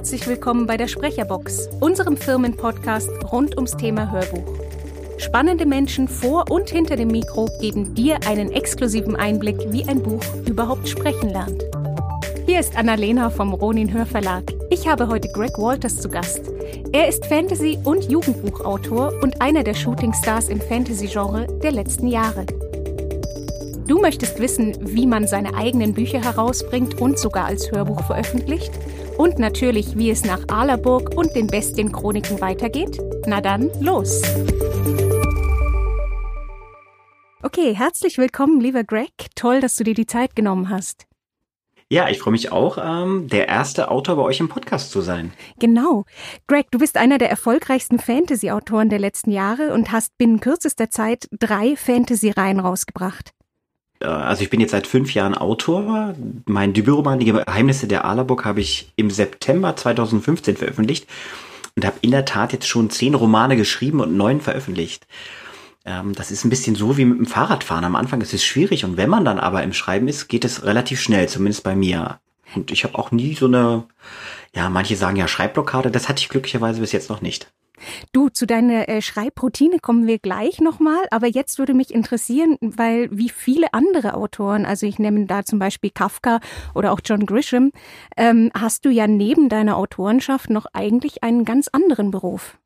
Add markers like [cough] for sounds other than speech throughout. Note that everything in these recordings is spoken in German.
herzlich willkommen bei der Sprecherbox, unserem Firmenpodcast rund ums Thema Hörbuch. Spannende Menschen vor und hinter dem Mikro geben dir einen exklusiven Einblick, wie ein Buch überhaupt sprechen lernt. Hier ist Annalena vom Ronin Hörverlag. Ich habe heute Greg Walters zu Gast. Er ist Fantasy- und Jugendbuchautor und einer der Shootingstars im Fantasy-Genre der letzten Jahre. Du möchtest wissen, wie man seine eigenen Bücher herausbringt und sogar als Hörbuch veröffentlicht? Und natürlich, wie es nach Alerburg und den Bestien-Chroniken weitergeht? Na dann, los! Okay, herzlich willkommen, lieber Greg. Toll, dass du dir die Zeit genommen hast. Ja, ich freue mich auch, ähm, der erste Autor bei euch im Podcast zu sein. Genau. Greg, du bist einer der erfolgreichsten Fantasy-Autoren der letzten Jahre und hast binnen kürzester Zeit drei Fantasy-Reihen rausgebracht. Äh, also ich bin jetzt seit fünf Jahren Autor. Mein Debütroman Die Geheimnisse der Alaburg habe ich im September 2015 veröffentlicht und habe in der Tat jetzt schon zehn Romane geschrieben und neun veröffentlicht. Ähm, das ist ein bisschen so wie mit dem Fahrradfahren. Am Anfang ist es schwierig und wenn man dann aber im Schreiben ist, geht es relativ schnell, zumindest bei mir. Und ich habe auch nie so eine, ja, manche sagen ja Schreibblockade, das hatte ich glücklicherweise bis jetzt noch nicht. Du, zu deiner äh, Schreibroutine kommen wir gleich nochmal, aber jetzt würde mich interessieren, weil wie viele andere Autoren, also ich nehme da zum Beispiel Kafka oder auch John Grisham, ähm, hast du ja neben deiner Autorenschaft noch eigentlich einen ganz anderen Beruf.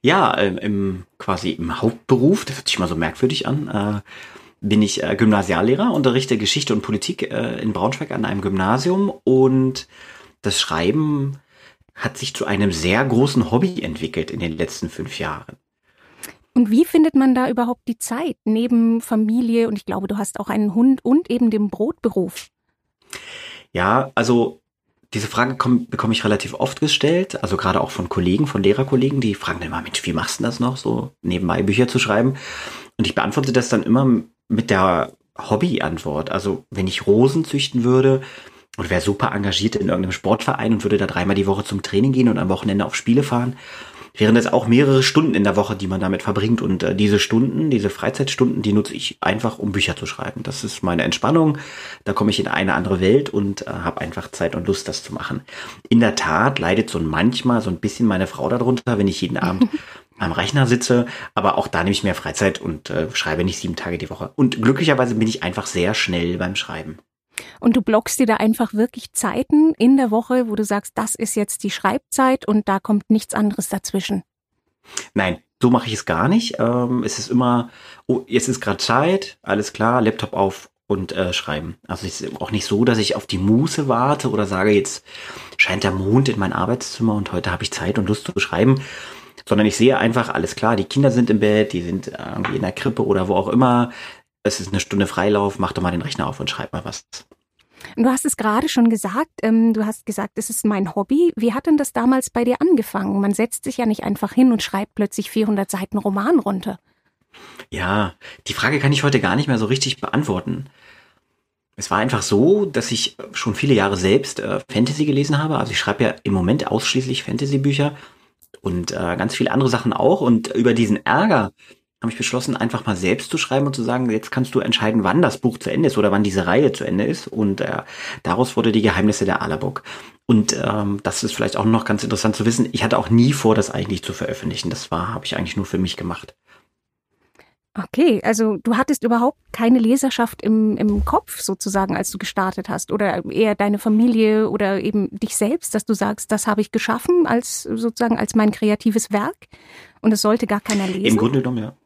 Ja, äh, im quasi im Hauptberuf, das hört sich mal so merkwürdig an, äh, bin ich äh, Gymnasiallehrer, unterrichte Geschichte und Politik äh, in Braunschweig an einem Gymnasium und das Schreiben hat sich zu einem sehr großen Hobby entwickelt in den letzten fünf Jahren. Und wie findet man da überhaupt die Zeit neben Familie und ich glaube, du hast auch einen Hund und eben dem Brotberuf? Ja, also diese Frage komm, bekomme ich relativ oft gestellt, also gerade auch von Kollegen, von Lehrerkollegen, die fragen dann immer, Mensch, wie machst du das noch, so nebenbei Bücher zu schreiben? Und ich beantworte das dann immer mit der Hobbyantwort. Also wenn ich Rosen züchten würde, und wäre super engagiert in irgendeinem Sportverein und würde da dreimal die Woche zum Training gehen und am Wochenende auf Spiele fahren, wären das auch mehrere Stunden in der Woche, die man damit verbringt. Und äh, diese Stunden, diese Freizeitstunden, die nutze ich einfach, um Bücher zu schreiben. Das ist meine Entspannung. Da komme ich in eine andere Welt und äh, habe einfach Zeit und Lust, das zu machen. In der Tat leidet so manchmal so ein bisschen meine Frau darunter, wenn ich jeden [laughs] Abend am Rechner sitze, aber auch da nehme ich mehr Freizeit und äh, schreibe nicht sieben Tage die Woche. Und glücklicherweise bin ich einfach sehr schnell beim Schreiben. Und du blockst dir da einfach wirklich Zeiten in der Woche, wo du sagst, das ist jetzt die Schreibzeit und da kommt nichts anderes dazwischen. Nein, so mache ich es gar nicht. Ähm, es ist immer, oh, jetzt ist gerade Zeit, alles klar, Laptop auf und äh, schreiben. Also es ist auch nicht so, dass ich auf die Muße warte oder sage, jetzt scheint der Mond in mein Arbeitszimmer und heute habe ich Zeit und Lust zu schreiben, sondern ich sehe einfach, alles klar, die Kinder sind im Bett, die sind irgendwie in der Krippe oder wo auch immer es ist eine Stunde Freilauf, mach doch mal den Rechner auf und schreib mal was. Du hast es gerade schon gesagt, ähm, du hast gesagt, es ist mein Hobby. Wie hat denn das damals bei dir angefangen? Man setzt sich ja nicht einfach hin und schreibt plötzlich 400 Seiten Roman runter. Ja, die Frage kann ich heute gar nicht mehr so richtig beantworten. Es war einfach so, dass ich schon viele Jahre selbst äh, Fantasy gelesen habe. Also ich schreibe ja im Moment ausschließlich Fantasy-Bücher und äh, ganz viele andere Sachen auch. Und über diesen Ärger, habe ich beschlossen, einfach mal selbst zu schreiben und zu sagen, jetzt kannst du entscheiden, wann das Buch zu Ende ist oder wann diese Reihe zu Ende ist. Und äh, daraus wurde die Geheimnisse der Alaburg. Und ähm, das ist vielleicht auch noch ganz interessant zu wissen. Ich hatte auch nie vor, das eigentlich zu veröffentlichen. Das war, habe ich eigentlich nur für mich gemacht. Okay, also du hattest überhaupt keine Leserschaft im, im Kopf sozusagen, als du gestartet hast, oder eher deine Familie oder eben dich selbst, dass du sagst, das habe ich geschaffen als sozusagen als mein kreatives Werk und es sollte gar keiner lesen. Im Grunde genommen, ja.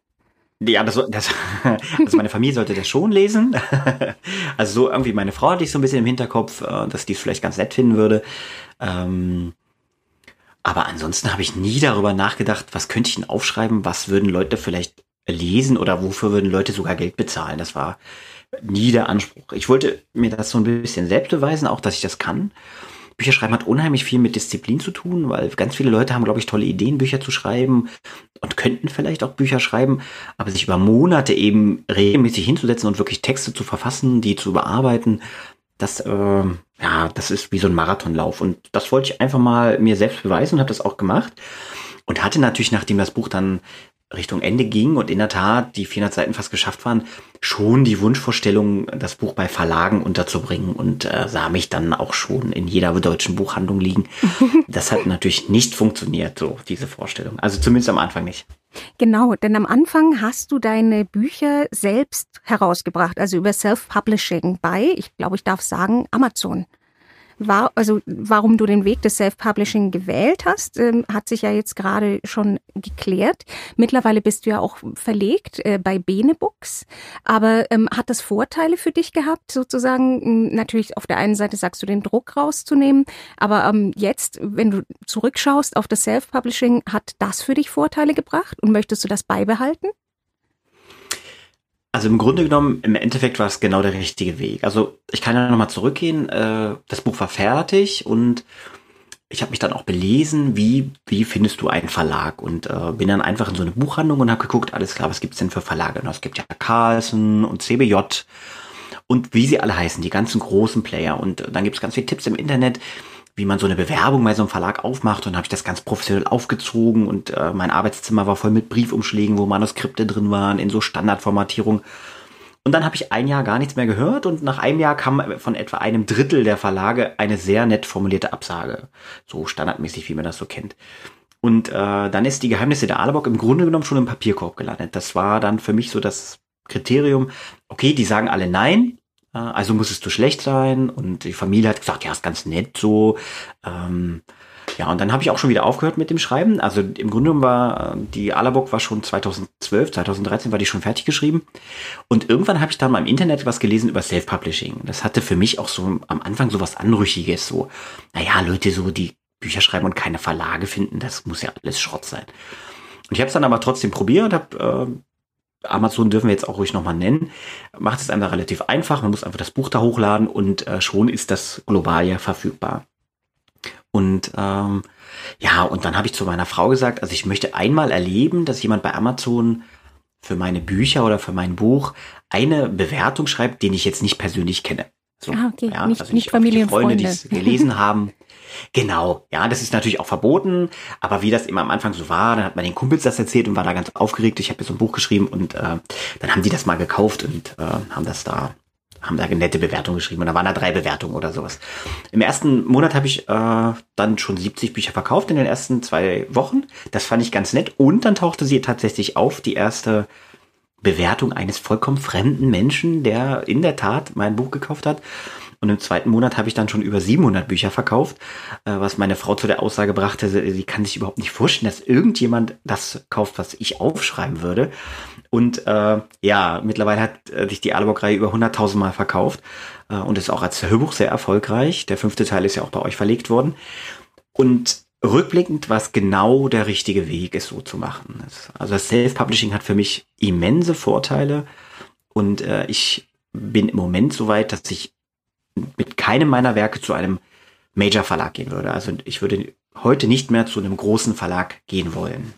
Ja, das, das, [laughs] also meine Familie sollte das schon lesen. [laughs] Also so irgendwie meine Frau hatte ich so ein bisschen im Hinterkopf, äh, dass die es vielleicht ganz nett finden würde. Ähm, aber ansonsten habe ich nie darüber nachgedacht, was könnte ich denn aufschreiben, was würden Leute vielleicht lesen oder wofür würden Leute sogar Geld bezahlen. Das war nie der Anspruch. Ich wollte mir das so ein bisschen selbst beweisen, auch dass ich das kann. Bücherschreiben hat unheimlich viel mit Disziplin zu tun, weil ganz viele Leute haben, glaube ich, tolle Ideen, Bücher zu schreiben und könnten vielleicht auch Bücher schreiben, aber sich über Monate eben regelmäßig hinzusetzen und wirklich Texte zu verfassen, die zu bearbeiten, das, äh, ja, das ist wie so ein Marathonlauf. Und das wollte ich einfach mal mir selbst beweisen und habe das auch gemacht. Und hatte natürlich, nachdem das Buch dann Richtung Ende ging und in der Tat die 400 Seiten fast geschafft waren, schon die Wunschvorstellung, das Buch bei Verlagen unterzubringen und äh, sah mich dann auch schon in jeder deutschen Buchhandlung liegen. [laughs] Das hat natürlich nicht funktioniert, so diese Vorstellung. Also zumindest am Anfang nicht. Genau, denn am Anfang hast du deine Bücher selbst herausgebracht, also über Self-Publishing bei, ich glaube, ich darf sagen, Amazon war, also warum du den Weg des Self-Publishing gewählt hast, ähm, hat sich ja jetzt gerade schon geklärt. Mittlerweile bist du ja auch verlegt äh, bei Bene Books. Aber ähm, hat das Vorteile für dich gehabt, sozusagen? Natürlich auf der einen Seite sagst du, den Druck rauszunehmen, aber ähm, jetzt, wenn du zurückschaust auf das Self-Publishing, hat das für dich Vorteile gebracht und möchtest du das beibehalten? Also im Grunde genommen, im Endeffekt war es genau der richtige Weg. Also ich kann ja nochmal zurückgehen. Äh, das Buch war fertig und ich habe mich dann auch belesen, wie, wie findest du einen Verlag? Und äh, bin dann einfach in so eine Buchhandlung und habe geguckt, alles klar, was gibt's denn für Verlage? Und es gibt ja Carlsen und CBJ und wie sie alle heißen, die ganzen großen Player. Und dann gibt's ganz viele Tipps im Internet, wie man so eine Bewerbung bei so einem Verlag aufmacht und habe ich das ganz professionell aufgezogen und äh, mein Arbeitszimmer war voll mit Briefumschlägen, wo Manuskripte drin waren, in so Standardformatierung. Und dann habe ich ein Jahr gar nichts mehr gehört und nach einem Jahr kam von etwa einem Drittel der Verlage eine sehr nett formulierte Absage. So standardmäßig, wie man das so kennt. Und äh, dann ist die Geheimnisse der Alerbok im Grunde genommen schon im Papierkorb gelandet. Das war dann für mich so das Kriterium, okay, die sagen alle nein, also musstest du schlecht sein. Und die Familie hat gesagt, ja, ist ganz nett so. Ähm, ja, und dann habe ich auch schon wieder aufgehört mit dem Schreiben. Also im Grunde genommen war die Alabock war schon 2012, 2013 war die schon fertig geschrieben. Und irgendwann habe ich dann mal im Internet was gelesen über Self-Publishing. Das hatte für mich auch so am Anfang so was Anrüchiges. So, naja, Leute, so die Bücher schreiben und keine Verlage finden, das muss ja alles Schrott sein. Und ich habe es dann aber trotzdem probiert, habe äh, Amazon dürfen wir jetzt auch ruhig nochmal nennen, macht es da relativ einfach. Man muss einfach das Buch da hochladen und äh, schon ist das global ja verfügbar. Und ähm, ja, und dann habe ich zu meiner Frau gesagt, also ich möchte einmal erleben, dass jemand bei Amazon für meine Bücher oder für mein Buch eine Bewertung schreibt, den ich jetzt nicht persönlich kenne. So, ah, okay. Ja, nicht, also nicht, nicht Freunde, die es gelesen haben. Genau, ja, das ist natürlich auch verboten, aber wie das immer am Anfang so war, dann hat man den Kumpels das erzählt und war da ganz aufgeregt. Ich habe jetzt so ein Buch geschrieben und äh, dann haben die das mal gekauft und äh, haben das da haben da eine nette Bewertung geschrieben und da waren da drei Bewertungen oder sowas. Im ersten Monat habe ich äh, dann schon 70 Bücher verkauft in den ersten zwei Wochen. Das fand ich ganz nett und dann tauchte sie tatsächlich auf, die erste Bewertung eines vollkommen fremden Menschen, der in der Tat mein Buch gekauft hat. Und im zweiten Monat habe ich dann schon über 700 Bücher verkauft, äh, was meine Frau zu der Aussage brachte, sie kann sich überhaupt nicht vorstellen, dass irgendjemand das kauft, was ich aufschreiben würde. Und äh, ja, mittlerweile hat äh, sich die Aalborg-Reihe über 100.000 Mal verkauft äh, und ist auch als Hörbuch sehr erfolgreich. Der fünfte Teil ist ja auch bei euch verlegt worden. Und rückblickend war es genau der richtige Weg, es so zu machen. Also das Self-Publishing hat für mich immense Vorteile und äh, ich bin im Moment so weit, dass ich mit keinem meiner Werke zu einem Major Verlag gehen würde. Also ich würde heute nicht mehr zu einem großen Verlag gehen wollen.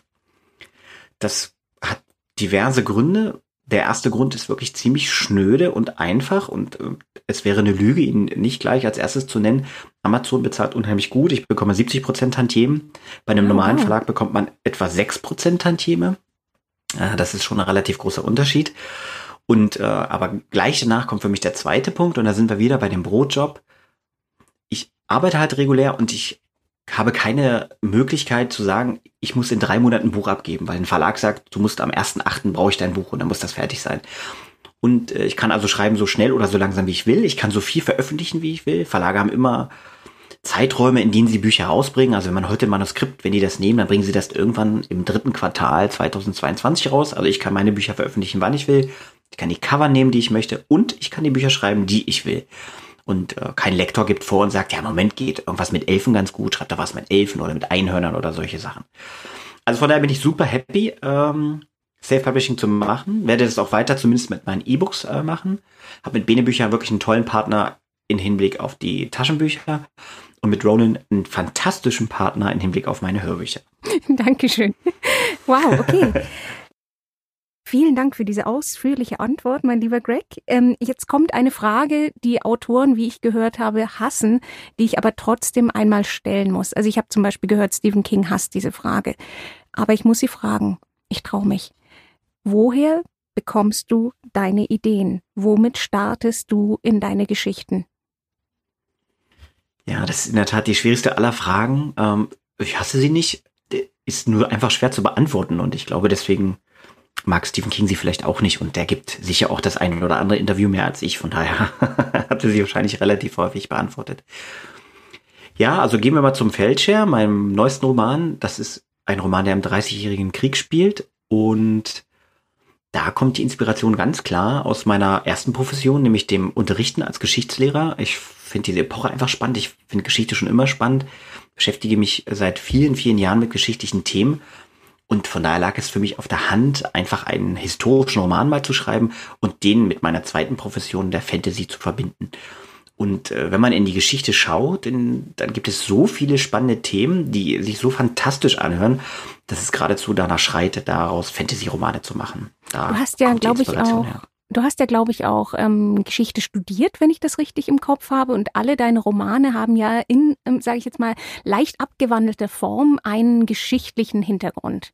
Das hat diverse Gründe. Der erste Grund ist wirklich ziemlich schnöde und einfach und äh, es wäre eine Lüge, ihn nicht gleich als erstes zu nennen. Amazon bezahlt unheimlich gut. Ich bekomme 70% Tantiemen. Bei einem normalen Verlag bekommt man etwa 6% Tantieme. Äh, das ist schon ein relativ großer Unterschied. Und äh, aber gleich danach kommt für mich der zweite Punkt und da sind wir wieder bei dem Brotjob. Ich arbeite halt regulär und ich habe keine Möglichkeit zu sagen, ich muss in drei Monaten ein Buch abgeben, weil ein Verlag sagt, du musst am 1.8. brauche ich dein Buch und dann muss das fertig sein. Und äh, ich kann also schreiben so schnell oder so langsam, wie ich will. Ich kann so viel veröffentlichen, wie ich will. Verlage haben immer Zeiträume, in denen sie Bücher rausbringen. Also wenn man heute ein Manuskript, wenn die das nehmen, dann bringen sie das irgendwann im dritten Quartal 2022 raus. Also ich kann meine Bücher veröffentlichen, wann ich will. Ich kann die Cover nehmen, die ich möchte und ich kann die Bücher schreiben, die ich will. Und äh, kein Lektor gibt vor und sagt, ja, Moment geht irgendwas mit Elfen ganz gut, schreibt da was mit Elfen oder mit Einhörnern oder solche Sachen. Also von daher bin ich super happy, ähm, Self-Publishing zu machen. Werde das auch weiter zumindest mit meinen E-Books äh, machen. Habe mit Bene Bücher wirklich einen tollen Partner in Hinblick auf die Taschenbücher und mit Ronan einen fantastischen Partner in Hinblick auf meine Hörbücher. [laughs] Dankeschön. Wow, okay. [laughs] Vielen Dank für diese ausführliche Antwort, mein lieber Greg. Ähm, jetzt kommt eine Frage, die Autoren, wie ich gehört habe, hassen, die ich aber trotzdem einmal stellen muss. Also ich habe zum Beispiel gehört, Stephen King hasst diese Frage. Aber ich muss sie fragen. ich traue mich. Woher bekommst du deine Ideen? Womit startest du in deine Geschichten? Ja, das ist in der Tat die schwierigste aller Fragen. Ähm, ich hasse sie nicht, ist nur einfach schwer zu beantworten und ich glaube deswegen mag Stephen King sie vielleicht auch nicht und der gibt sicher auch das eine oder andere Interview mehr als ich, von daher [laughs] hat er sie wahrscheinlich relativ häufig beantwortet. Ja, also gehen wir mal zum Feldscher, meinem neuesten Roman. Das ist ein Roman, der im 30-jährigen Krieg spielt und da kommt die Inspiration ganz klar aus meiner ersten Profession, nämlich dem Unterrichten als Geschichtslehrer. Ich finde diese Epoche einfach spannend. Ich finde Geschichte schon immer spannend, beschäftige mich seit vielen, vielen Jahren mit geschichtlichen Themen. Und von daher lag es für mich auf der Hand, einfach einen historischen Roman mal zu schreiben und den mit meiner zweiten Profession der Fantasy zu verbinden. Und äh, wenn man in die Geschichte schaut, in, dann gibt es so viele spannende Themen, die sich so fantastisch anhören, dass es geradezu danach schreit, daraus Fantasy-Romane zu machen. Da du hast ja, glaube ich, auch. Her. Du hast ja, glaube ich, auch ähm, Geschichte studiert, wenn ich das richtig im Kopf habe. Und alle deine Romane haben ja in, ähm, sage ich jetzt mal, leicht abgewandelter Form einen geschichtlichen Hintergrund.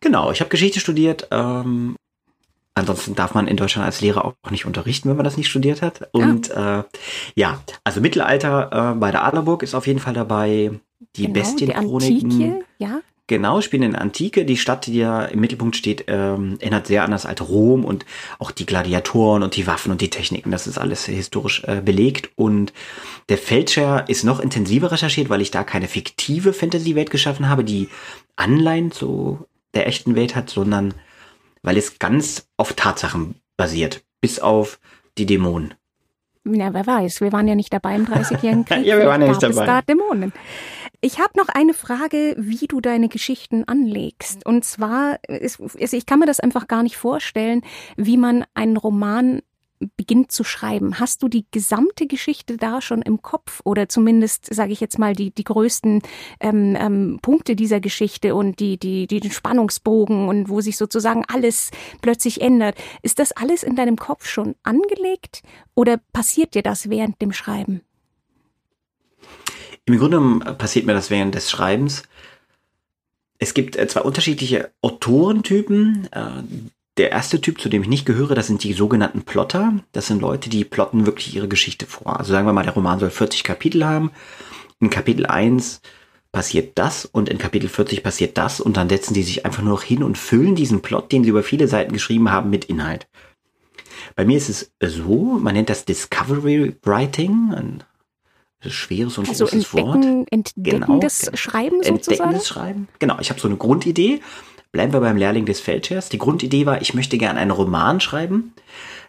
Genau, ich habe Geschichte studiert ähm, Ansonsten darf man in Deutschland als Lehrer auch nicht unterrichten, wenn man das nicht studiert hat. Und ja, äh, ja also Mittelalter äh, bei der Adlerburg ist auf jeden Fall dabei. Die genau, Bestienchroniken. Die Antike, ja. Genau, spielen in Antike. Die Stadt, die ja im Mittelpunkt steht, ähm, erinnert sehr an das alte Rom und auch die Gladiatoren und die Waffen und die Techniken. Das ist alles historisch äh, belegt. Und der Fälscher ist noch intensiver recherchiert, weil ich da keine fiktive Fantasy-Welt geschaffen habe, die Anleihen zu der echten Welt hat, sondern weil es ganz auf Tatsachen basiert, bis auf die Dämonen. Ja, wer weiß, wir waren ja nicht dabei im 30-jährigen [laughs] Krieg. ja, wir waren ja nicht dabei. Es da Dämonen. Ich habe noch eine Frage, wie du deine Geschichten anlegst. Und zwar, ist, ich kann mir das einfach gar nicht vorstellen, wie man einen Roman beginnt zu schreiben, hast du die gesamte Geschichte da schon im Kopf oder zumindest, sage ich jetzt mal, die, die größten ähm, ähm, Punkte dieser Geschichte und die, die, die, den Spannungsbogen und wo sich sozusagen alles plötzlich ändert. Ist das alles in deinem Kopf schon angelegt oder passiert dir das während dem Schreiben? Im Grunde passiert mir das während des Schreibens. Es gibt äh, zwei unterschiedliche Autorentypen. Der erste Typ, zu dem ich nicht gehöre, das sind die sogenannten Plotter. Das sind Leute, die plotten wirklich ihre Geschichte vor. Also sagen wir mal, der Roman soll 40 Kapitel haben. In Kapitel 1 passiert das und in Kapitel 40 passiert das und dann setzen die sich einfach nur noch hin und füllen diesen Plot, den sie über viele Seiten geschrieben haben, mit Inhalt. Bei mir ist es so, man nennt das Discovery Writing, ein schweres und also großes Wort. Entdeckendes genau, Schreiben sozusagen? Entdeckendes Schreiben. Genau, ich habe so eine Grundidee Bleiben wir beim Lehrling des Feldherrs. Die Grundidee war, ich möchte gerne einen Roman schreiben,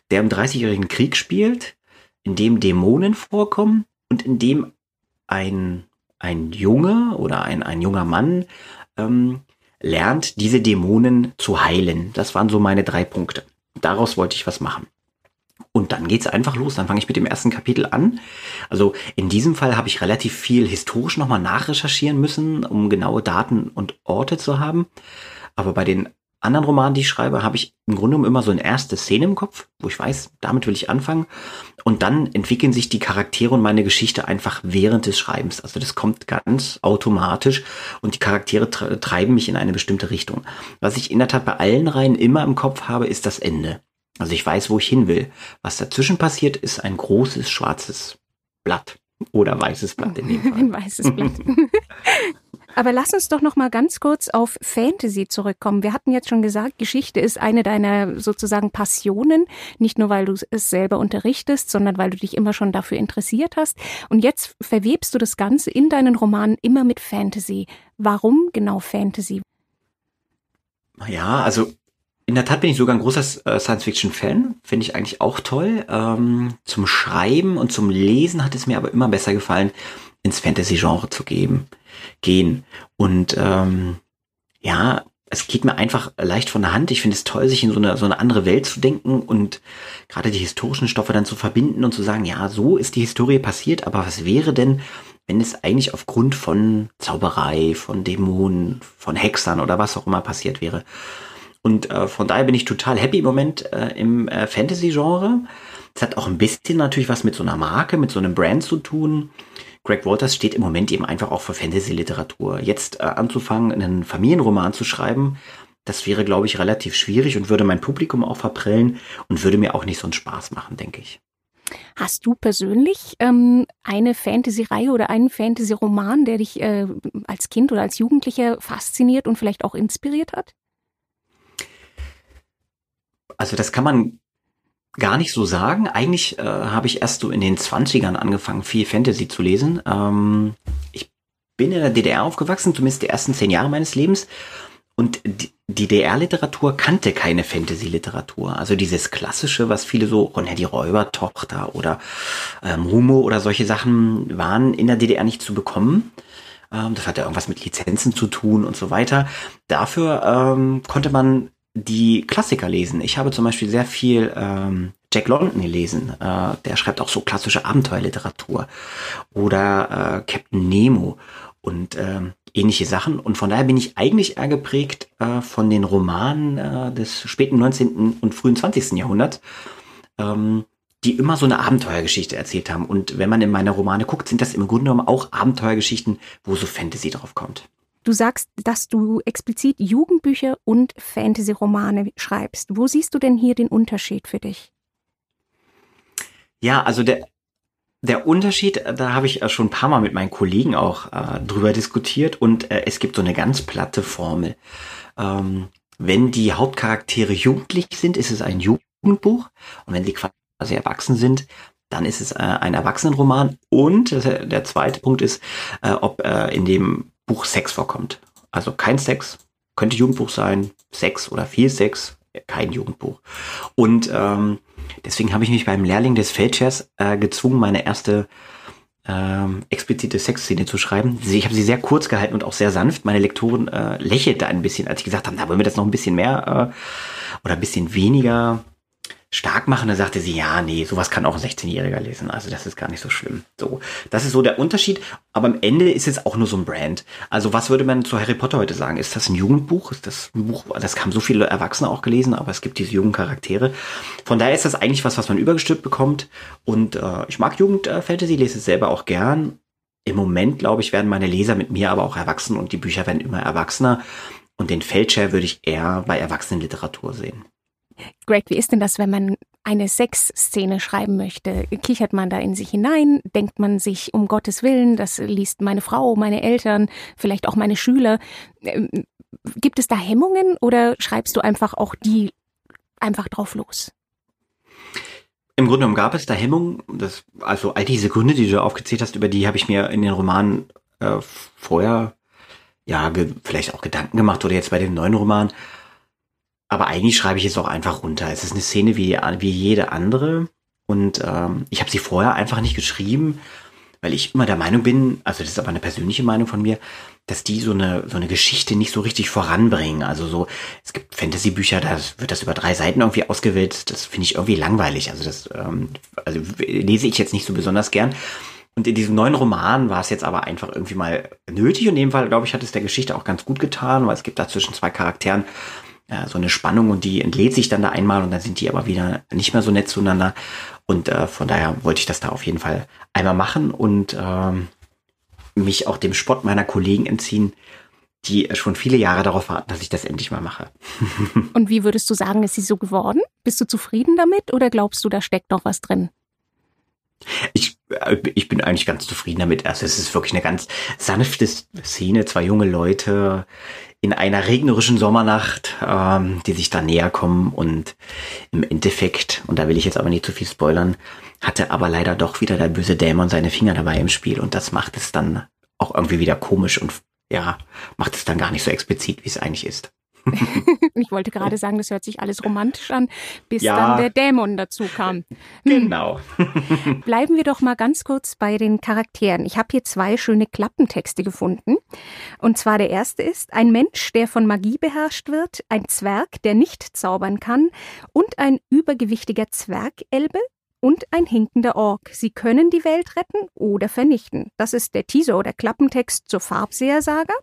der im Dreißigjährigen Krieg spielt, in dem Dämonen vorkommen und in dem ein, ein Junge oder ein, ein junger Mann ähm, lernt, diese Dämonen zu heilen. Das waren so meine drei Punkte. Daraus wollte ich was machen. Und dann geht's einfach los. Dann fange ich mit dem ersten Kapitel an. Also in diesem Fall habe ich relativ viel historisch nochmal nachrecherchieren müssen, um genaue Daten und Orte zu haben. Aber bei den anderen Romanen, die ich schreibe, habe ich im Grunde genommen immer so eine erste Szene im Kopf, wo ich weiß, damit will ich anfangen. Und dann entwickeln sich die Charaktere und meine Geschichte einfach während des Schreibens. Also das kommt ganz automatisch und die Charaktere treiben mich in eine bestimmte Richtung. Was ich in der Tat bei allen Reihen immer im Kopf habe, ist das Ende. Also ich weiß, wo ich hin will. Was dazwischen passiert, ist ein großes schwarzes Blatt oder weißes Blatt in dem [laughs] Fall. Ein weißes Blatt. [laughs] Aber lass uns doch noch mal ganz kurz auf Fantasy zurückkommen. Wir hatten jetzt schon gesagt, Geschichte ist eine deiner sozusagen Passionen, nicht nur weil du es selber unterrichtest, sondern weil du dich immer schon dafür interessiert hast. Und jetzt verwebst du das Ganze in deinen Romanen immer mit Fantasy. Warum genau Fantasy? Ja, also in der Tat bin ich sogar ein großer äh, Science-Fiction-Fan. Finde ich eigentlich auch toll. Ähm, zum Schreiben und zum Lesen hat es mir aber immer besser gefallen, ins Fantasy-Genre zu geben gehen. Und ähm, ja, es geht mir einfach leicht von der Hand. Ich finde es toll, sich in so eine, so eine andere Welt zu denken und gerade die historischen Stoffe dann zu verbinden und zu sagen, ja, so ist die Historie passiert, aber was wäre denn, wenn es eigentlich aufgrund von Zauberei, von Dämonen, von Hexern oder was auch immer passiert wäre? Und äh, von daher bin ich total happy im Moment äh, im äh, Fantasy-Genre. Es hat auch ein bisschen natürlich was mit so einer Marke, mit so einem Brand zu tun. Greg Walters steht im Moment eben einfach auch für Fantasy-Literatur. Jetzt äh, anzufangen, einen Familienroman zu schreiben, das wäre, glaube ich, relativ schwierig und würde mein Publikum auch verprellen und würde mir auch nicht so einen Spaß machen, denke ich. Hast du persönlich ähm, eine Fantasy-Reihe oder einen Fantasy-Roman, der dich äh, als Kind oder als Jugendlicher fasziniert und vielleicht auch inspiriert hat? Also das kann man gar nicht so sagen. Eigentlich äh, habe ich erst so in den 20ern angefangen, viel Fantasy zu lesen. Ähm, ich bin in der DDR aufgewachsen, zumindest die ersten zehn Jahre meines Lebens. Und die, die DR-Literatur kannte keine Fantasy-Literatur. Also dieses klassische, was viele so, Ronja die Räubertochter oder ähm, Rumo oder solche Sachen waren in der DDR nicht zu bekommen. Ähm, das hatte irgendwas mit Lizenzen zu tun und so weiter. Dafür ähm, konnte man die Klassiker lesen. Ich habe zum Beispiel sehr viel ähm, Jack London gelesen. Äh, der schreibt auch so klassische Abenteuerliteratur. Oder äh, Captain Nemo und äh, ähnliche Sachen. Und von daher bin ich eigentlich eher geprägt äh, von den Romanen äh, des späten 19. und frühen 20. Jahrhunderts, ähm, die immer so eine Abenteuergeschichte erzählt haben. Und wenn man in meine Romane guckt, sind das im Grunde genommen auch Abenteuergeschichten, wo so Fantasy drauf kommt. Du sagst, dass du explizit Jugendbücher und Fantasy-Romane schreibst. Wo siehst du denn hier den Unterschied für dich? Ja, also der, der Unterschied, da habe ich schon ein paar Mal mit meinen Kollegen auch äh, drüber diskutiert und äh, es gibt so eine ganz platte Formel. Ähm, wenn die Hauptcharaktere jugendlich sind, ist es ein Jugendbuch und wenn sie quasi erwachsen sind, dann ist es äh, ein Erwachsenenroman und äh, der zweite Punkt ist, äh, ob äh, in dem Buch Sex vorkommt. Also kein Sex, könnte Jugendbuch sein, Sex oder viel Sex, kein Jugendbuch. Und ähm, deswegen habe ich mich beim Lehrling des Feldchers äh, gezwungen, meine erste ähm, explizite Sexszene zu schreiben. Ich habe sie sehr kurz gehalten und auch sehr sanft. Meine Lektorin äh, lächelte ein bisschen, als ich gesagt habe, da wollen wir das noch ein bisschen mehr äh, oder ein bisschen weniger stark machen, dann sagte sie, ja, nee, sowas kann auch ein 16-Jähriger lesen. Also das ist gar nicht so schlimm. So, das ist so der Unterschied. Aber am Ende ist es auch nur so ein Brand. Also was würde man zu Harry Potter heute sagen? Ist das ein Jugendbuch? Ist das ein Buch? Das haben so viele Erwachsene auch gelesen, aber es gibt diese jungen Charaktere. Von daher ist das eigentlich was, was man übergestülpt bekommt. Und äh, ich mag Jugendfantasy, lese es selber auch gern. Im Moment, glaube ich, werden meine Leser mit mir aber auch erwachsen und die Bücher werden immer erwachsener. Und den Feldshare würde ich eher bei Erwachsenenliteratur sehen. Greg, wie ist denn das, wenn man eine Sexszene schreiben möchte? Kichert man da in sich hinein? Denkt man sich, um Gottes Willen, das liest meine Frau, meine Eltern, vielleicht auch meine Schüler? Ähm, gibt es da Hemmungen oder schreibst du einfach auch die einfach drauf los? Im Grunde genommen gab es da Hemmungen. Das, also all diese Gründe, die du aufgezählt hast, über die habe ich mir in den Romanen äh, vorher ja vielleicht auch Gedanken gemacht oder jetzt bei dem neuen Roman aber eigentlich schreibe ich es auch einfach runter. Es ist eine Szene wie, wie jede andere. Und ähm, ich habe sie vorher einfach nicht geschrieben, weil ich immer der Meinung bin, also das ist aber eine persönliche Meinung von mir, dass die so eine, so eine Geschichte nicht so richtig voranbringen. Also so, es gibt Fantasy-Bücher, da wird das über drei Seiten irgendwie ausgewählt. Das finde ich irgendwie langweilig. Also das ähm, also lese ich jetzt nicht so besonders gern. Und in diesem neuen Roman war es jetzt aber einfach irgendwie mal nötig. Und in dem Fall, glaube ich, hat es der Geschichte auch ganz gut getan, weil es gibt da zwischen zwei Charakteren ja, so eine Spannung und die entlädt sich dann da einmal und dann sind die aber wieder nicht mehr so nett zueinander. Und äh, von daher wollte ich das da auf jeden Fall einmal machen und ähm, mich auch dem Spott meiner Kollegen entziehen, die schon viele Jahre darauf warten, dass ich das endlich mal mache. [laughs] und wie würdest du sagen, ist sie so geworden? Bist du zufrieden damit oder glaubst du, da steckt noch was drin? Ich, ich bin eigentlich ganz zufrieden damit. Also es ist wirklich eine ganz sanfte Szene, zwei junge Leute, in einer regnerischen Sommernacht, ähm, die sich da näher kommen und im Endeffekt, und da will ich jetzt aber nicht zu viel spoilern, hatte aber leider doch wieder der böse Dämon seine Finger dabei im Spiel und das macht es dann auch irgendwie wieder komisch und ja, macht es dann gar nicht so explizit, wie es eigentlich ist. [laughs] ich wollte gerade sagen, das hört sich alles romantisch an, bis ja. dann der Dämon dazu kam. Genau. [laughs] Bleiben wir doch mal ganz kurz bei den Charakteren. Ich habe hier zwei schöne Klappentexte gefunden. Und zwar der erste ist ein Mensch, der von Magie beherrscht wird, ein Zwerg, der nicht zaubern kann und ein übergewichtiger Zwergelbe, und ein hinkender Ork. Sie können die Welt retten oder vernichten. Das ist der Teaser oder Klappentext zur Farbsehersaga.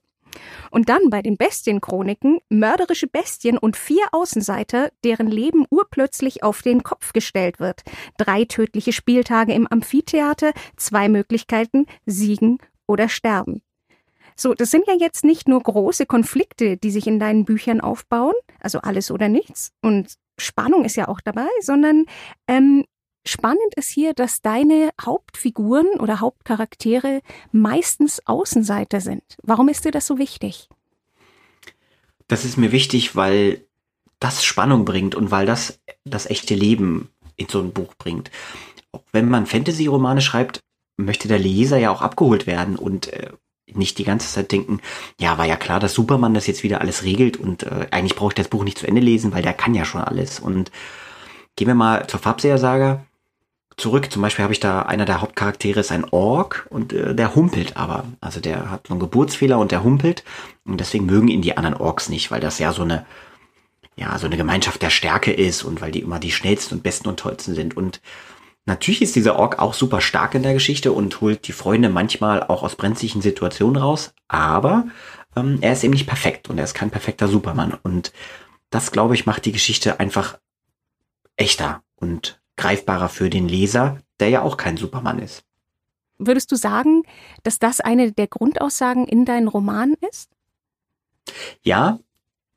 Und dann bei den Bestienchroniken mörderische Bestien und vier Außenseiter, deren Leben urplötzlich auf den Kopf gestellt wird. Drei tödliche Spieltage im Amphitheater, zwei Möglichkeiten, siegen oder sterben. So, das sind ja jetzt nicht nur große Konflikte, die sich in deinen Büchern aufbauen, also alles oder nichts, und Spannung ist ja auch dabei, sondern ähm, spannend ist hier, dass deine Hauptfiguren oder Hauptcharaktere meistens Außenseiter sind. Warum ist dir das so wichtig? Das ist mir wichtig, weil das Spannung bringt und weil das das echte Leben in so ein Buch bringt. Auch wenn man Fantasy-Romane schreibt, möchte der Leser ja auch abgeholt werden und äh, nicht die ganze Zeit denken, ja, war ja klar, dass Superman das jetzt wieder alles regelt und äh, eigentlich brauche ich das Buch nicht zu Ende lesen, weil der kann ja schon alles. Und gehen wir mal zur Farbseher-Saga zurück. Zum Beispiel habe ich da, einer der Hauptcharaktere ist ein Ork und äh, der humpelt aber. Also der hat so einen Geburtsfehler und der humpelt. Und deswegen mögen ihn die anderen Orks nicht, weil das ja so eine, ja, so eine Gemeinschaft der Stärke ist und weil die immer die schnellsten und besten und tollsten sind. Und natürlich ist dieser Ork auch super stark in der Geschichte und holt die Freunde manchmal auch aus brenzlichen Situationen raus. Aber ähm, er ist eben nicht perfekt und er ist kein perfekter Supermann. Und das, glaube ich, macht die Geschichte einfach echter und greifbarer für den Leser, der ja auch kein Supermann ist. Würdest du sagen, dass das eine der Grundaussagen in deinen Romanen ist? Ja,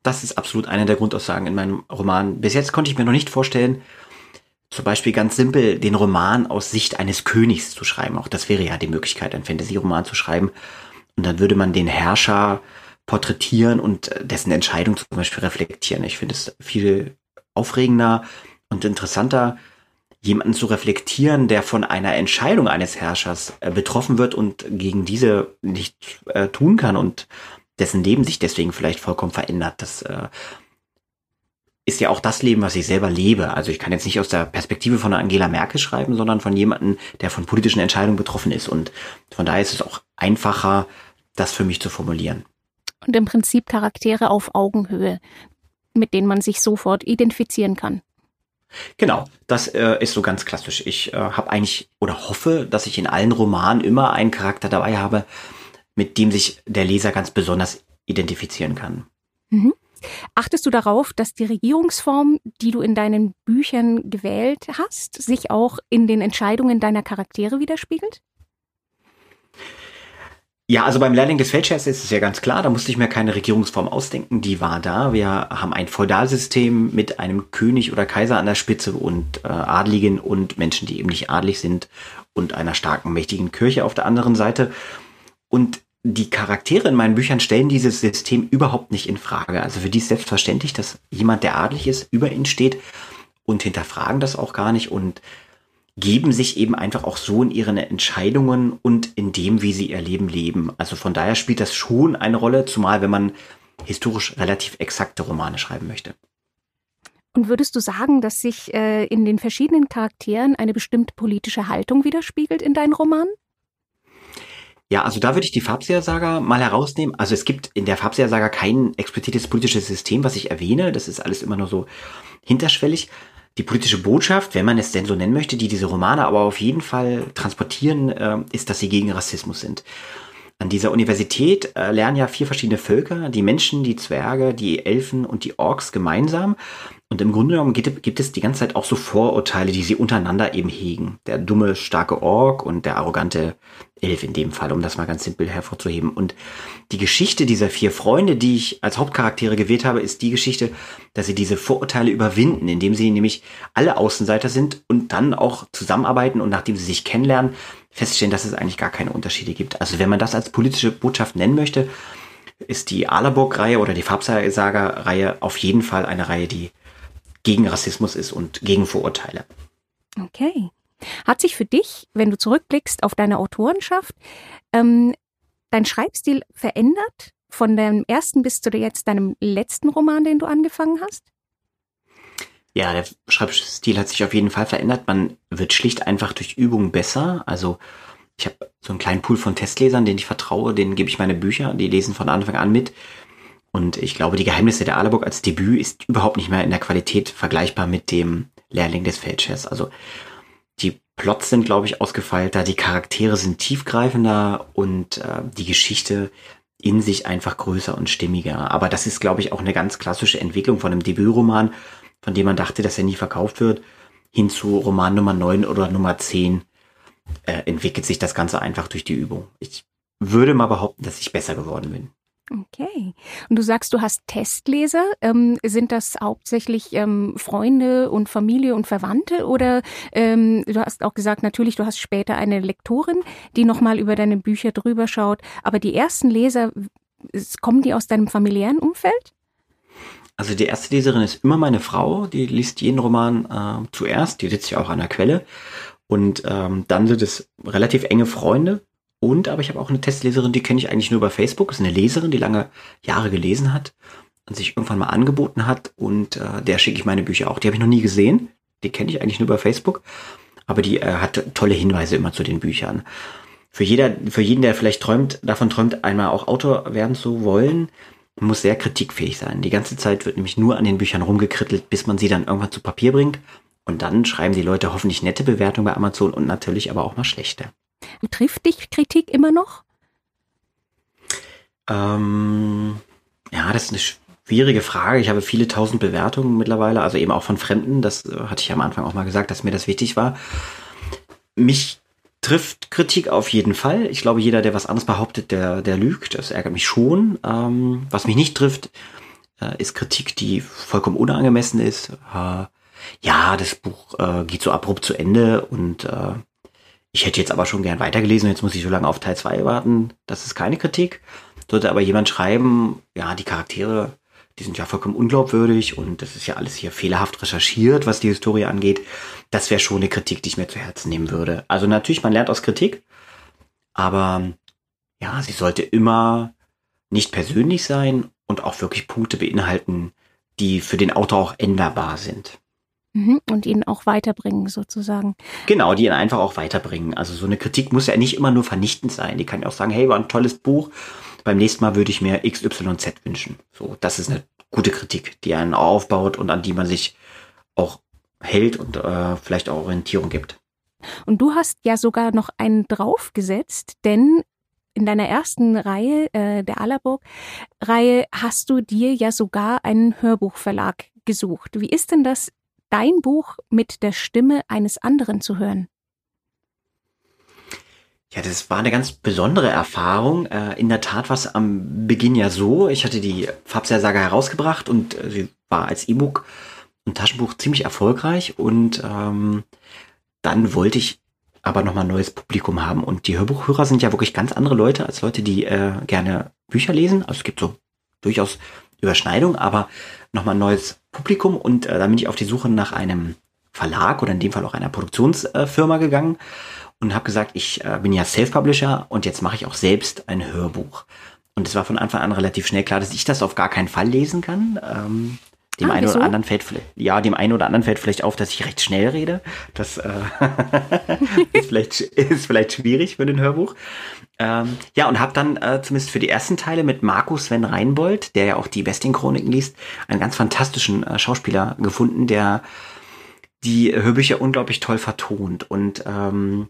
das ist absolut eine der Grundaussagen in meinem Roman. Bis jetzt konnte ich mir noch nicht vorstellen, zum Beispiel ganz simpel den Roman aus Sicht eines Königs zu schreiben. Auch das wäre ja die Möglichkeit, einen Fantasy-Roman zu schreiben. Und dann würde man den Herrscher porträtieren und dessen Entscheidung zum Beispiel reflektieren. Ich finde es viel aufregender und interessanter, jemanden zu reflektieren, der von einer Entscheidung eines Herrschers äh, betroffen wird und gegen diese nicht äh, tun kann und dessen Leben sich deswegen vielleicht vollkommen verändert. Das äh, ist ja auch das Leben, was ich selber lebe. Also ich kann jetzt nicht aus der Perspektive von Angela Merkel schreiben, sondern von jemandem, der von politischen Entscheidungen betroffen ist. Und von daher ist es auch einfacher, das für mich zu formulieren. Und im Prinzip Charaktere auf Augenhöhe, mit denen man sich sofort identifizieren kann. Genau, das äh, ist so ganz klassisch. Ich äh, habe eigentlich oder hoffe, dass ich in allen Romanen immer einen Charakter dabei habe, mit dem sich der Leser ganz besonders identifizieren kann. Mhm. Achtest du darauf, dass die Regierungsform, die du in deinen Büchern gewählt hast, sich auch in den Entscheidungen deiner Charaktere widerspiegelt? Ja, also beim Lehrling des Feldherrs ist es ja ganz klar, da musste ich mir keine Regierungsform ausdenken, die war da. Wir haben ein Feudalsystem mit einem König oder Kaiser an der Spitze und äh, Adligen und Menschen, die eben nicht adlig sind und einer starken, mächtigen Kirche auf der anderen Seite. Und die Charaktere in meinen Büchern stellen dieses System überhaupt nicht in Frage. Also für die ist selbstverständlich, dass jemand, der adlig ist, über ihn steht und hinterfragen das auch gar nicht und geben sich eben einfach auch so in ihren Entscheidungen und in dem, wie sie ihr Leben leben. Also von daher spielt das schon eine Rolle, zumal wenn man historisch relativ exakte Romane schreiben möchte. Und würdest du sagen, dass sich äh, in den verschiedenen Charakteren eine bestimmte politische Haltung widerspiegelt in deinen Romanen? Ja, also da würde ich die Farbseher-Saga mal herausnehmen. Also es gibt in der Farbseher-Saga kein explizites politisches System, was ich erwähne. Das ist alles immer nur so hinterschwellig die politische Botschaft, wenn man es denn so nennen möchte, die diese Romane aber auf jeden Fall transportieren, äh, ist, dass sie gegen Rassismus sind. An dieser Universität äh, lernen ja vier verschiedene Völker, die Menschen, die Zwerge, die Elfen und die Orks gemeinsam. Und im Grunde genommen gibt, gibt es die ganze Zeit auch so Vorurteile, die sie untereinander eben hegen. Der dumme, starke Ork und der arrogante Elf in dem Fall, um das mal ganz simpel hervorzuheben. Und die Geschichte dieser vier Freunde, die ich als Hauptcharaktere gewählt habe, ist die Geschichte, dass sie diese Vorurteile überwinden, indem sie nämlich alle Außenseiter sind und dann auch zusammenarbeiten und nachdem sie sich kennenlernen, feststellen, dass es eigentlich gar keine Unterschiede gibt. Also wenn man das als politische Botschaft nennen möchte, ist die Alerburg-Reihe oder die Farbsager-Reihe auf jeden Fall eine Reihe, die gegen Rassismus ist und gegen Vorurteile. Okay. Hat sich für dich, wenn du zurückblickst auf deine Autorenschaft, ähm, dein Schreibstil verändert von deinem ersten bis zu jetzt deinem letzten Roman, den du angefangen hast? Ja, der Schreibstil hat sich auf jeden Fall verändert. Man wird schlicht einfach durch Übung besser. Also ich habe so einen kleinen Pool von Testlesern, denen ich vertraue, denen gebe ich meine Bücher, die lesen von Anfang an mit. Und ich glaube, die Geheimnisse der Alerburg als Debüt ist überhaupt nicht mehr in der Qualität vergleichbar mit dem Lehrling des Feldchefs. Also die Plots sind, glaube ich, ausgefeilter, die Charaktere sind tiefgreifender und äh, die Geschichte in sich einfach größer und stimmiger. Aber das ist, glaube ich, auch eine ganz klassische Entwicklung von einem Debütroman, von dem man dachte, dass er nie verkauft wird, hin zu Roman Nummer 9 oder Nummer 10 äh, entwickelt sich das Ganze einfach durch die Übung. Ich würde mal behaupten, dass ich besser geworden bin. Okay. Und du sagst, du hast Testleser. Ähm, sind das hauptsächlich ähm, Freunde und Familie und Verwandte? Oder ähm, du hast auch gesagt, natürlich, du hast später eine Lektorin, die nochmal über deine Bücher drüber schaut. Aber die ersten Leser, kommen die aus deinem familiären Umfeld? Also die erste Leserin ist immer meine Frau, die liest jeden Roman äh, zuerst, die sitzt ja auch an der Quelle. Und ähm, dann sind es relativ enge Freunde, und aber ich habe auch eine Testleserin, die kenne ich eigentlich nur über Facebook. Das ist eine Leserin, die lange Jahre gelesen hat und sich irgendwann mal angeboten hat. Und äh, der schicke ich meine Bücher auch. Die habe ich noch nie gesehen. Die kenne ich eigentlich nur über Facebook. Aber die äh, hat tolle Hinweise immer zu den Büchern. Für jeder, für jeden, der vielleicht träumt, davon träumt, einmal auch Autor werden zu wollen, muss sehr kritikfähig sein. Die ganze Zeit wird nämlich nur an den Büchern rumgekrittelt, bis man sie dann irgendwann zu Papier bringt. Und dann schreiben die Leute hoffentlich nette Bewertungen bei Amazon und natürlich aber auch mal schlechte. Trifft dich Kritik immer noch? Ähm, ja, das ist eine schwierige Frage. Ich habe viele tausend Bewertungen mittlerweile, also eben auch von Fremden. Das äh, hatte ich am Anfang auch mal gesagt, dass mir das wichtig war. Mich trifft Kritik auf jeden Fall. Ich glaube, jeder, der was anderes behauptet, der, der lügt. Das ärgert mich schon. Ähm, was mich nicht trifft, äh, ist Kritik, die vollkommen unangemessen ist. Äh, ja, das Buch äh, geht so abrupt zu Ende und äh, ich hätte jetzt aber schon gern weitergelesen, jetzt muss ich so lange auf Teil 2 warten. Das ist keine Kritik. Sollte aber jemand schreiben, ja, die Charaktere, die sind ja vollkommen unglaubwürdig und das ist ja alles hier fehlerhaft recherchiert, was die Historie angeht. Das wäre schon eine Kritik, die ich mir zu Herzen nehmen würde. Also natürlich, man lernt aus Kritik, aber ja, sie sollte immer nicht persönlich sein und auch wirklich Punkte beinhalten, die für den Autor auch änderbar sind. Mhm, und ihn auch weiterbringen, sozusagen. Genau, die ihn einfach auch weiterbringen. Also so eine Kritik muss ja nicht immer nur vernichtend sein. Die kann ja auch sagen, hey, war ein tolles Buch. Beim nächsten Mal würde ich mir XYZ wünschen. So, das ist eine gute Kritik, die einen aufbaut und an die man sich auch hält und äh, vielleicht auch Orientierung gibt. Und du hast ja sogar noch einen draufgesetzt, denn in deiner ersten Reihe, äh, der Allerburg-Reihe, hast du dir ja sogar einen Hörbuchverlag gesucht. Wie ist denn das dein Buch mit der Stimme eines anderen zu hören? Ja, das war eine ganz besondere Erfahrung. Äh, in der Tat war es am Beginn ja so. Ich hatte die Farbsersaga herausgebracht und äh, sie war als E-Book und Taschenbuch ziemlich erfolgreich. Und ähm, dann wollte ich aber nochmal ein neues Publikum haben. Und die Hörbuchhörer sind ja wirklich ganz andere Leute als Leute, die äh, gerne Bücher lesen. Also es gibt so durchaus Überschneidung, aber nochmal ein neues Publikum und äh, da bin ich auf die Suche nach einem Verlag oder in dem Fall auch einer Produktionsfirma äh, gegangen und habe gesagt, ich äh, bin ja Self-Publisher und jetzt mache ich auch selbst ein Hörbuch. Und es war von Anfang an relativ schnell klar, dass ich das auf gar keinen Fall lesen kann. Ähm, dem ah, einen oder anderen fällt ja dem einen oder anderen fällt vielleicht auf, dass ich recht schnell rede. Das äh, [laughs] ist vielleicht ist vielleicht schwierig für den Hörbuch. Ähm, ja und habe dann äh, zumindest für die ersten Teile mit Markus Sven Reinbold, der ja auch die Besting-Chroniken liest, einen ganz fantastischen äh, Schauspieler gefunden, der die Hörbücher unglaublich toll vertont und ähm,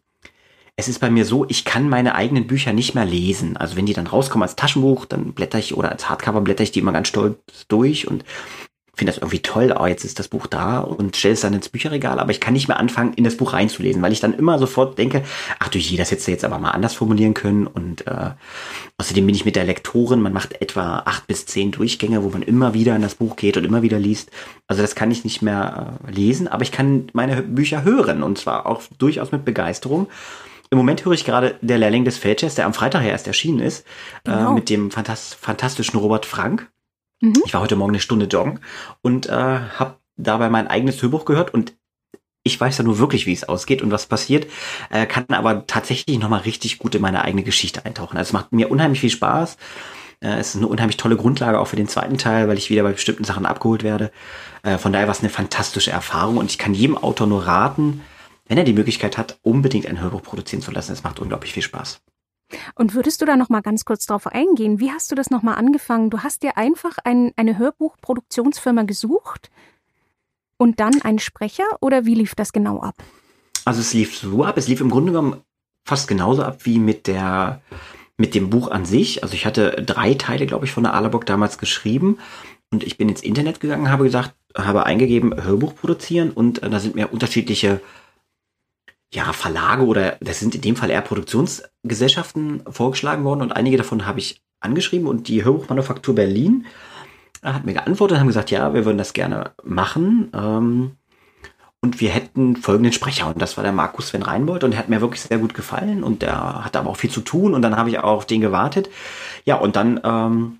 es ist bei mir so, ich kann meine eigenen Bücher nicht mehr lesen. Also wenn die dann rauskommen als Taschenbuch, dann blätter ich oder als Hardcover blätter ich die immer ganz stolz durch und finde das irgendwie toll, oh, jetzt ist das Buch da und stelle es dann ins Bücherregal, aber ich kann nicht mehr anfangen, in das Buch reinzulesen, weil ich dann immer sofort denke, ach du je, das hättest du jetzt aber mal anders formulieren können und äh, außerdem bin ich mit der Lektorin, man macht etwa acht bis zehn Durchgänge, wo man immer wieder in das Buch geht und immer wieder liest. Also das kann ich nicht mehr äh, lesen, aber ich kann meine Bücher hören und zwar auch durchaus mit Begeisterung. Im Moment höre ich gerade Der Lehrling des Feldchers, der am Freitag ja erst erschienen ist, äh, genau. äh, mit dem fantastischen Robert Frank. Mhm. Ich war heute Morgen eine Stunde joggen und äh, habe dabei mein eigenes Hörbuch gehört und ich weiß ja nur wirklich, wie es ausgeht und was passiert, äh, kann aber tatsächlich nochmal richtig gut in meine eigene Geschichte eintauchen. Also es macht mir unheimlich viel Spaß. Äh, es ist eine unheimlich tolle Grundlage auch für den zweiten Teil, weil ich wieder bei bestimmten Sachen abgeholt werde. Äh, von daher war es eine fantastische Erfahrung und ich kann jedem Autor nur raten, wenn er die Möglichkeit hat, unbedingt ein Hörbuch produzieren zu lassen. Es macht unglaublich viel Spaß. Und würdest du da noch mal ganz kurz drauf eingehen? Wie hast du das noch mal angefangen? Du hast dir einfach ein, eine Hörbuchproduktionsfirma gesucht und dann einen Sprecher oder wie lief das genau ab? Also es lief so ab, es lief im Grunde genommen fast genauso ab wie mit der mit dem Buch an sich. Also ich hatte drei Teile, glaube ich, von der Alerbock damals geschrieben. Und ich bin ins Internet gegangen, habe gesagt, habe eingegeben, Hörbuch produzieren und äh, da sind mir unterschiedliche ja, Verlage oder das sind in dem Fall eher Produktionsgesellschaften vorgeschlagen worden und einige davon habe ich angeschrieben und die Hörbuchmanufaktur Berlin hat mir geantwortet und haben gesagt, ja, wir würden das gerne machen. Ähm, und wir hätten folgenden Sprecher und das war der Markus Sven Reinbold und der hat mir wirklich sehr gut gefallen und der hat aber auch viel zu tun und dann habe ich auch auf den gewartet. Ja, und dann ähm,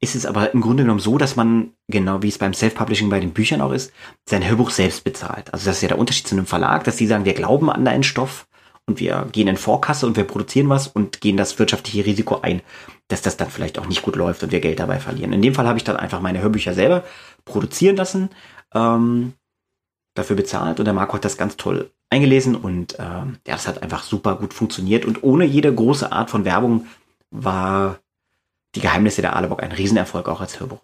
ist es aber im Grunde genommen so, dass man, genau wie es beim Self-Publishing bei den Büchern auch ist, sein Hörbuch selbst bezahlt. Also das ist ja der Unterschied zu einem Verlag, dass die sagen, wir glauben an deinen Stoff und wir gehen in Vorkasse und wir produzieren was und gehen das wirtschaftliche Risiko ein, dass das dann vielleicht auch nicht gut läuft und wir Geld dabei verlieren. In dem Fall habe ich dann einfach meine Hörbücher selber produzieren lassen, ähm, dafür bezahlt und der Marco hat das ganz toll eingelesen und äh, ja, das hat einfach super gut funktioniert und ohne jede große Art von Werbung war die Geheimnisse der Aalebock ein Riesenerfolg auch als Hörbuch.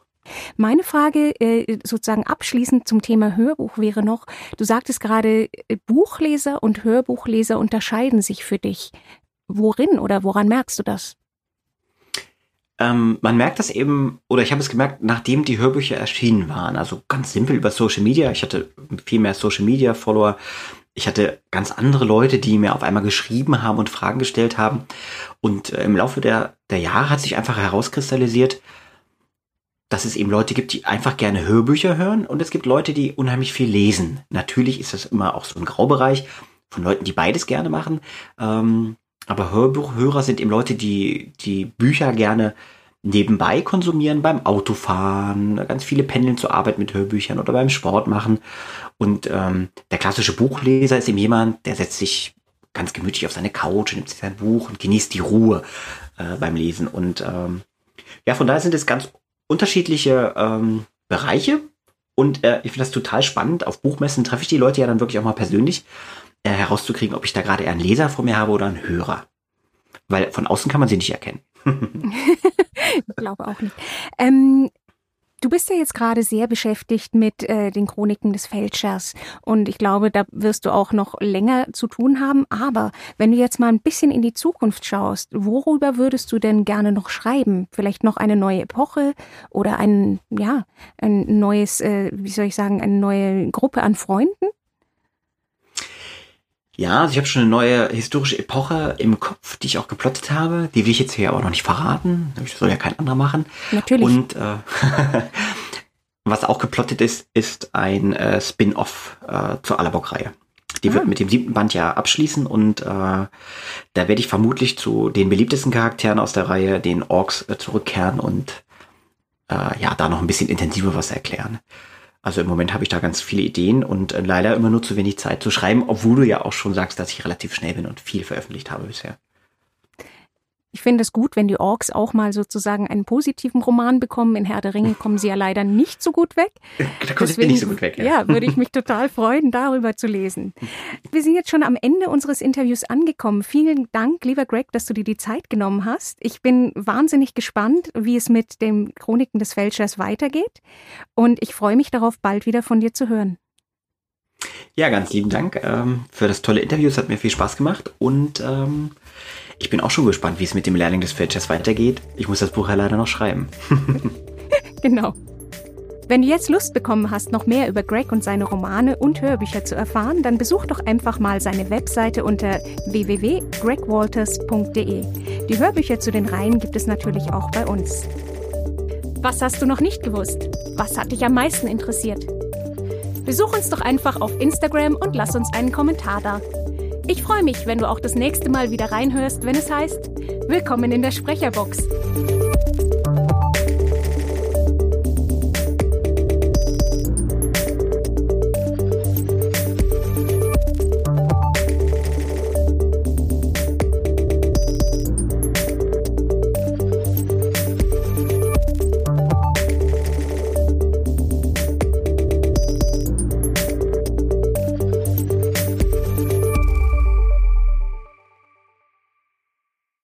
Meine Frage äh, sozusagen abschließend zum Thema Hörbuch wäre noch, du sagtest gerade, äh, Buchleser und Hörbuchleser unterscheiden sich für dich. Worin oder woran merkst du das? Ähm, man merkt das eben, oder ich habe es gemerkt, nachdem die Hörbücher erschienen waren. Also ganz simpel über Social Media. Ich hatte viel mehr Social Media Follower. Ich hatte ganz andere Leute, die mir auf einmal geschrieben haben und Fragen gestellt haben. Und äh, im Laufe der, der Jahre hat sich einfach herauskristallisiert, dass es eben Leute gibt, die einfach gerne Hörbücher hören und es gibt Leute, die unheimlich viel lesen. Natürlich ist das immer auch so ein Graubereich von Leuten, die beides gerne machen. Ähm, aber Hörbuchhörer sind eben Leute, die die Bücher gerne nebenbei konsumieren beim Autofahren, ganz viele pendeln zur Arbeit mit Hörbüchern oder beim Sport machen. Und ähm, der klassische Buchleser ist eben jemand, der setzt sich ganz gemütlich auf seine Couch, nimmt sich sein Buch und genießt die Ruhe äh, beim Lesen. Und ähm, ja, von daher sind es ganz unterschiedliche ähm, Bereiche. Und äh, ich finde das total spannend. Auf Buchmessen treffe ich die Leute ja dann wirklich auch mal persönlich äh, herauszukriegen, ob ich da gerade eher einen Leser vor mir habe oder einen Hörer. Weil von außen kann man sie nicht erkennen. [laughs] ich glaube auch nicht. Ähm, Du bist ja jetzt gerade sehr beschäftigt mit äh, den Chroniken des Fälschers und ich glaube, da wirst du auch noch länger zu tun haben. Aber wenn du jetzt mal ein bisschen in die Zukunft schaust, worüber würdest du denn gerne noch schreiben? Vielleicht noch eine neue Epoche oder ein ja ein neues, äh, wie soll ich sagen, eine neue Gruppe an Freunden? Ja, also ich habe schon eine neue historische Epoche im Kopf, die ich auch geplottet habe. Die will ich jetzt hier aber noch nicht verraten. Das soll ja kein anderer machen. Natürlich. Und äh, [laughs] was auch geplottet ist, ist ein äh, Spin-off äh, zur Allerbock-Reihe. Die ah. wird mit dem siebten Band ja abschließen und äh, da werde ich vermutlich zu den beliebtesten Charakteren aus der Reihe, den Orks, äh, zurückkehren und äh, ja, da noch ein bisschen intensiver was erklären. Also im Moment habe ich da ganz viele Ideen und äh, leider immer nur zu wenig Zeit zu schreiben, obwohl du ja auch schon sagst, dass ich relativ schnell bin und viel veröffentlicht habe bisher. Ich finde es gut, wenn die Orks auch mal sozusagen einen positiven Roman bekommen. In Herr der Ringe [laughs] kommen sie ja leider nicht so gut weg. Da kommen sie nicht so gut weg. Ja. ja, würde ich mich total freuen, darüber zu lesen. [laughs] Wir sind jetzt schon am Ende unseres Interviews angekommen. Vielen Dank, lieber Greg, dass du dir die Zeit genommen hast. Ich bin wahnsinnig gespannt, wie es mit den Chroniken des Fälschers weitergeht. Und ich freue mich darauf, bald wieder von dir zu hören. Ja, ganz lieben Dank ähm, für das tolle Interview. Es hat mir viel Spaß gemacht und ähm, ich bin auch schon gespannt, wie es mit dem Lehrling des Fälschers weitergeht. Ich muss das Buch ja leider noch schreiben. [laughs] genau. Wenn du jetzt Lust bekommen hast, noch mehr über Greg und seine Romane und Hörbücher zu erfahren, dann besuch doch einfach mal seine Webseite unter www.gregwalters.de. Die Hörbücher zu den Reihen gibt es natürlich auch bei uns. Was hast du noch nicht gewusst? Was hat dich am meisten interessiert? Besuch uns doch einfach auf Instagram und lass uns einen Kommentar da. Ich freue mich, wenn du auch das nächste Mal wieder reinhörst, wenn es heißt Willkommen in der Sprecherbox.